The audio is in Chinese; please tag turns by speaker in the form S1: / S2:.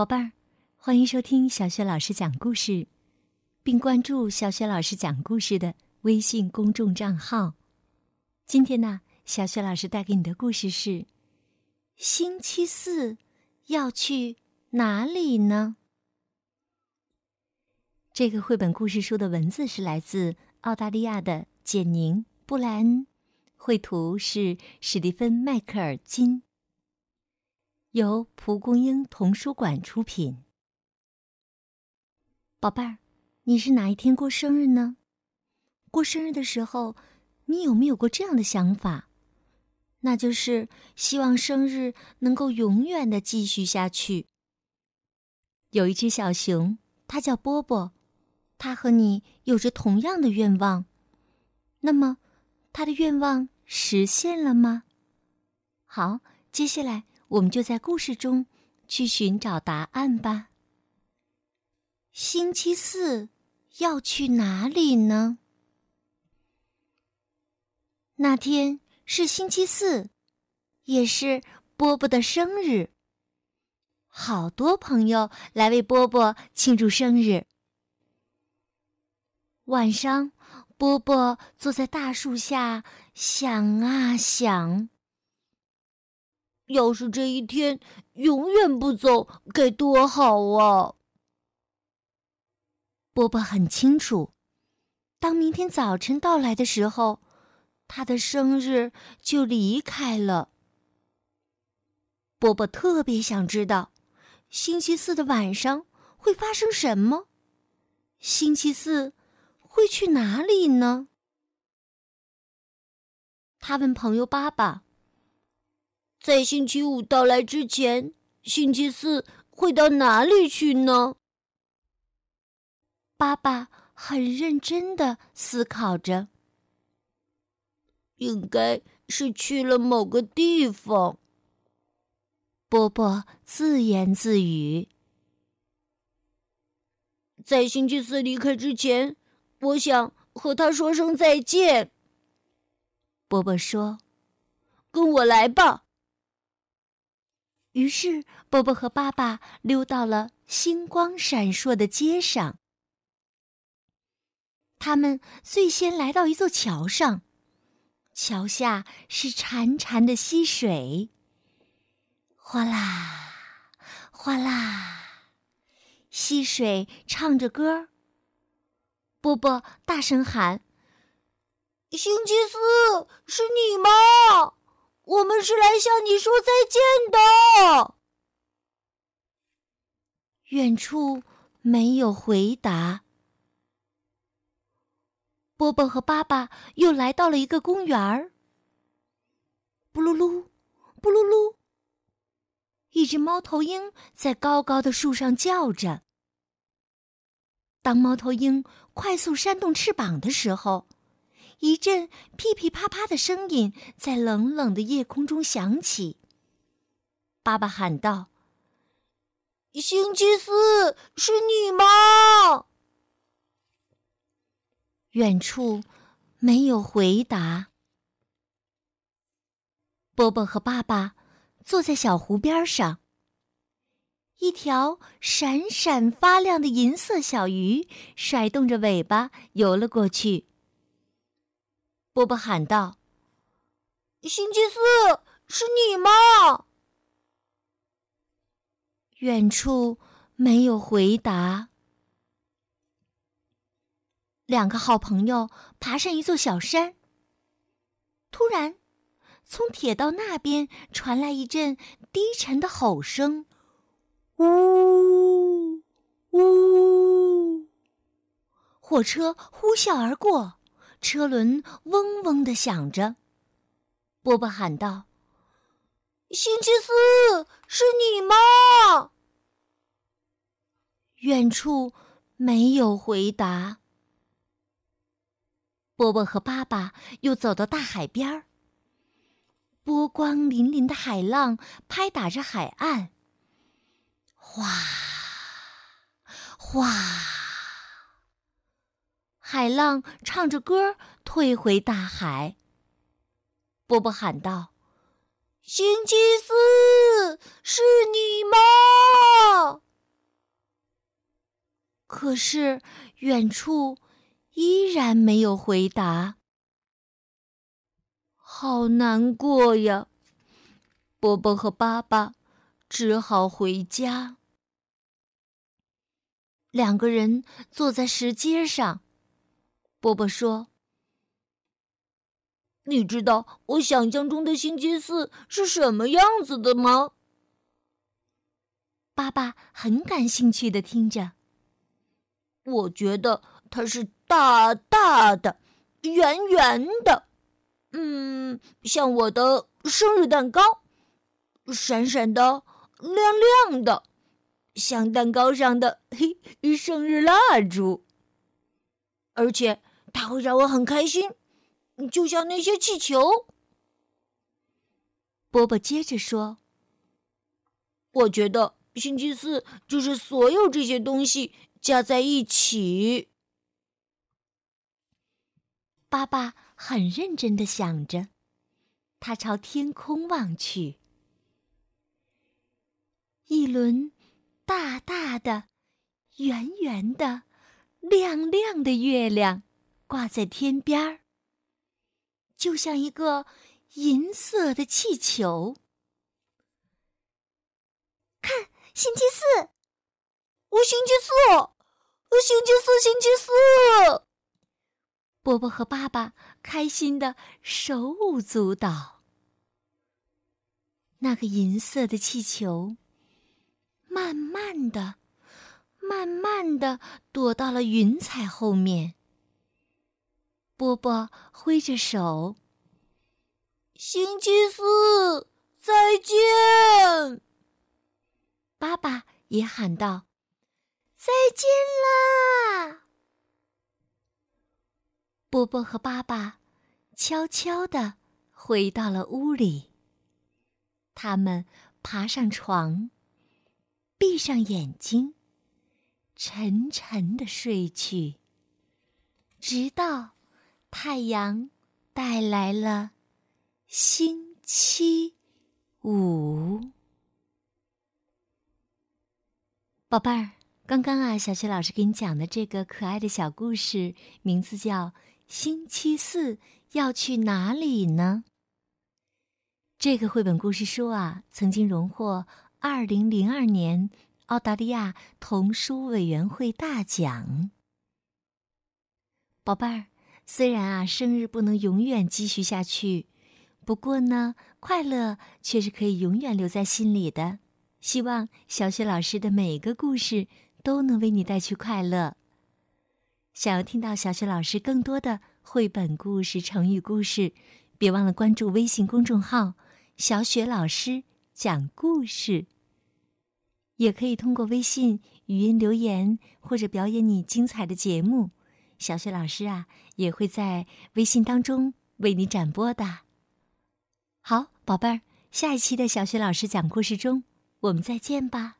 S1: 宝贝儿，欢迎收听小雪老师讲故事，并关注小雪老师讲故事的微信公众账号。今天呢，小雪老师带给你的故事是：星期四要去哪里呢？这个绘本故事书的文字是来自澳大利亚的简宁·布莱恩，绘图是史蒂芬·迈克尔金。由蒲公英童书馆出品。宝贝儿，你是哪一天过生日呢？过生日的时候，你有没有过这样的想法？那就是希望生日能够永远的继续下去。有一只小熊，它叫波波，它和你有着同样的愿望。那么，它的愿望实现了吗？好，接下来。我们就在故事中去寻找答案吧。星期四要去哪里呢？那天是星期四，也是波波的生日。好多朋友来为波波庆祝生日。晚上，波波坐在大树下想啊想。
S2: 要是这一天永远不走，该多好啊！
S1: 波波很清楚，当明天早晨到来的时候，他的生日就离开了。波波特别想知道，星期四的晚上会发生什么？星期四会去哪里呢？他问朋友爸爸。
S2: 在星期五到来之前，星期四会到哪里去呢？
S1: 爸爸很认真的思考着。
S2: 应该是去了某个地方。
S1: 波波自言自语。
S2: 在星期四离开之前，我想和他说声再见。
S1: 波波说：“
S2: 跟我来吧。”
S1: 于是，波波和爸爸溜到了星光闪烁的街上。他们最先来到一座桥上，桥下是潺潺的溪水，哗啦，哗啦，溪水唱着歌。波波大声喊：“
S2: 星期四，是你？”是来向你说再见的。
S1: 远处没有回答。波波和爸爸又来到了一个公园儿。布噜噜，布噜噜，一只猫头鹰在高高的树上叫着。当猫头鹰快速扇动翅膀的时候。一阵噼噼啪啪的声音在冷冷的夜空中响起。爸爸喊道：“
S2: 星期四是你吗？”
S1: 远处没有回答。波波和爸爸坐在小湖边上。一条闪闪发亮的银色小鱼甩动着尾巴游了过去。波波喊道：“
S2: 星期四是你吗？”
S1: 远处没有回答。两个好朋友爬上一座小山。突然，从铁道那边传来一阵低沉的吼声：“呜呜！”火车呼啸而过。车轮嗡嗡的响着，波波喊道：“
S2: 星期四是你吗？”
S1: 远处没有回答。波波和爸爸又走到大海边儿，波光粼粼的海浪拍打着海岸，哗哗。浪唱着歌退回大海。波波喊道：“
S2: 星期四是你吗？”
S1: 可是远处依然没有回答。好难过呀！波波和爸爸只好回家。两个人坐在石阶上，波波说：“
S2: 你知道我想象中的星期四是什么样子的吗？”
S1: 爸爸很感兴趣的听着。
S2: 我觉得它是大大的、圆圆的，嗯，像我的生日蛋糕，闪闪的、亮亮的，像蛋糕上的嘿 生日蜡烛。而且它会让我很开心，就像那些气球。
S1: 波波接着说：“
S2: 我觉得星期四就是所有这些东西。”加在一起，
S1: 爸爸很认真的想着，他朝天空望去，一轮大大的、圆圆的、亮亮的月亮。挂在天边儿，就像一个银色的气球。
S2: 看，星期四。我星期四，我星期四，星期四。
S1: 波波和爸爸开心的手舞足蹈。那个银色的气球，慢慢的、慢慢的躲到了云彩后面。波波挥着手：“
S2: 星期四，再见。”
S1: 爸爸也喊道。
S2: 再见啦！
S1: 波波和爸爸悄悄地回到了屋里。他们爬上床，闭上眼睛，沉沉的睡去，直到太阳带来了星期五。宝贝儿。刚刚啊，小雪老师给你讲的这个可爱的小故事，名字叫《星期四要去哪里呢》。这个绘本故事书啊，曾经荣获二零零二年澳大利亚童书委员会大奖。宝贝儿，虽然啊，生日不能永远继续下去，不过呢，快乐却是可以永远留在心里的。希望小雪老师的每个故事。都能为你带去快乐。想要听到小雪老师更多的绘本故事、成语故事，别忘了关注微信公众号“小雪老师讲故事”。也可以通过微信语音留言或者表演你精彩的节目，小雪老师啊也会在微信当中为你展播的。好，宝贝儿，下一期的小雪老师讲故事中，我们再见吧。